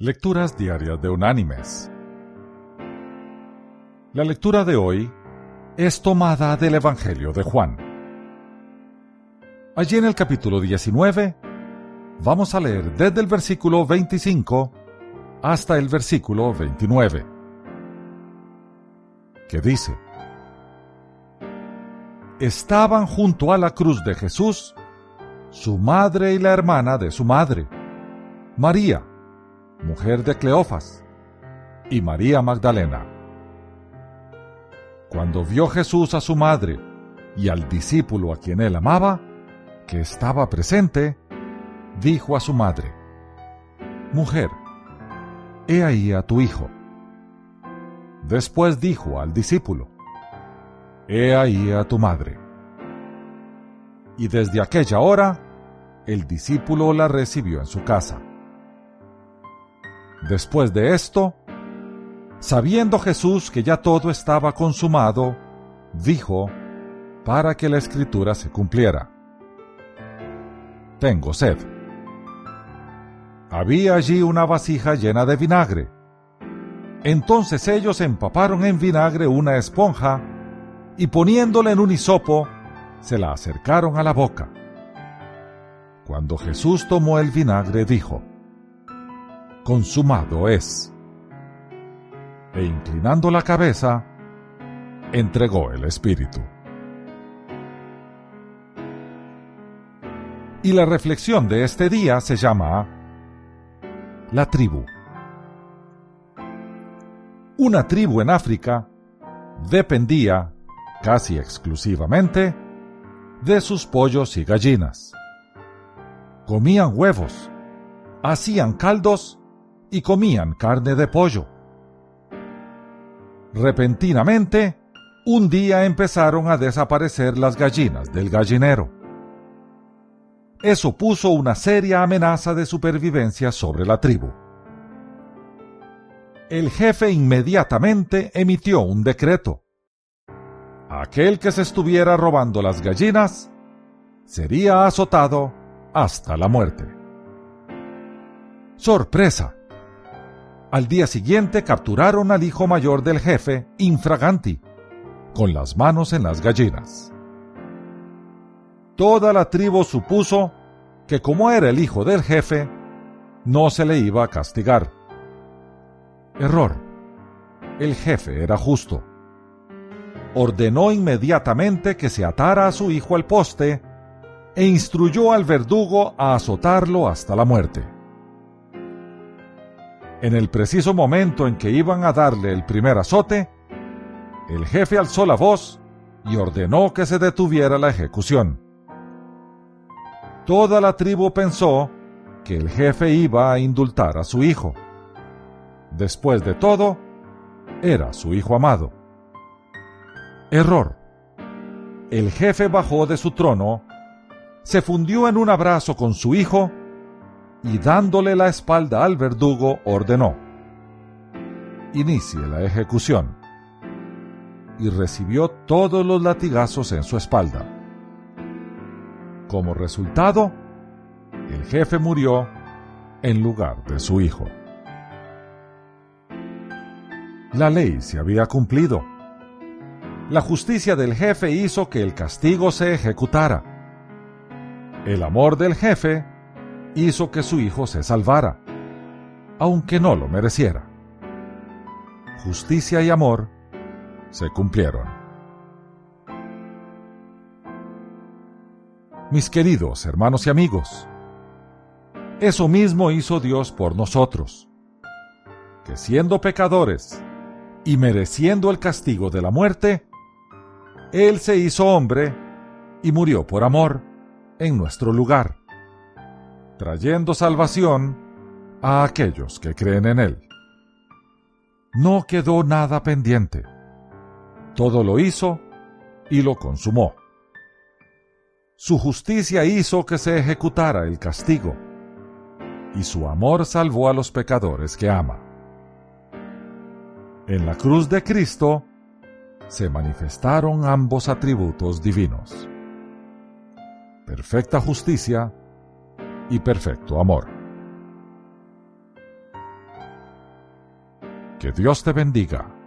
Lecturas Diarias de Unánimes. La lectura de hoy es tomada del Evangelio de Juan. Allí en el capítulo 19 vamos a leer desde el versículo 25 hasta el versículo 29, que dice, Estaban junto a la cruz de Jesús su madre y la hermana de su madre, María, mujer de Cleofas, y María Magdalena. Cuando vio Jesús a su madre y al discípulo a quien él amaba, que estaba presente, dijo a su madre, Mujer, he ahí a tu hijo. Después dijo al discípulo, He ahí a tu madre. Y desde aquella hora, el discípulo la recibió en su casa. Después de esto, sabiendo Jesús que ya todo estaba consumado, dijo, para que la escritura se cumpliera, Tengo sed. Había allí una vasija llena de vinagre. Entonces ellos empaparon en vinagre una esponja y poniéndola en un hisopo, se la acercaron a la boca. Cuando Jesús tomó el vinagre, dijo, consumado es. E inclinando la cabeza, entregó el Espíritu. Y la reflexión de este día se llama La tribu. Una tribu en África dependía, casi exclusivamente, de sus pollos y gallinas. Comían huevos, hacían caldos y comían carne de pollo. Repentinamente, un día empezaron a desaparecer las gallinas del gallinero. Eso puso una seria amenaza de supervivencia sobre la tribu. El jefe inmediatamente emitió un decreto. Aquel que se estuviera robando las gallinas sería azotado hasta la muerte. Sorpresa. Al día siguiente capturaron al hijo mayor del jefe, infraganti, con las manos en las gallinas. Toda la tribu supuso que como era el hijo del jefe, no se le iba a castigar. Error. El jefe era justo. Ordenó inmediatamente que se atara a su hijo al poste e instruyó al verdugo a azotarlo hasta la muerte. En el preciso momento en que iban a darle el primer azote, el jefe alzó la voz y ordenó que se detuviera la ejecución. Toda la tribu pensó que el jefe iba a indultar a su hijo. Después de todo, era su hijo amado. Error. El jefe bajó de su trono, se fundió en un abrazo con su hijo y dándole la espalda al verdugo ordenó, inicie la ejecución. Y recibió todos los latigazos en su espalda. Como resultado, el jefe murió en lugar de su hijo. La ley se había cumplido. La justicia del jefe hizo que el castigo se ejecutara. El amor del jefe hizo que su hijo se salvara, aunque no lo mereciera. Justicia y amor se cumplieron. Mis queridos hermanos y amigos, eso mismo hizo Dios por nosotros, que siendo pecadores y mereciendo el castigo de la muerte, Él se hizo hombre y murió por amor en nuestro lugar trayendo salvación a aquellos que creen en Él. No quedó nada pendiente. Todo lo hizo y lo consumó. Su justicia hizo que se ejecutara el castigo, y su amor salvó a los pecadores que ama. En la cruz de Cristo se manifestaron ambos atributos divinos. Perfecta justicia y perfecto amor. Que Dios te bendiga.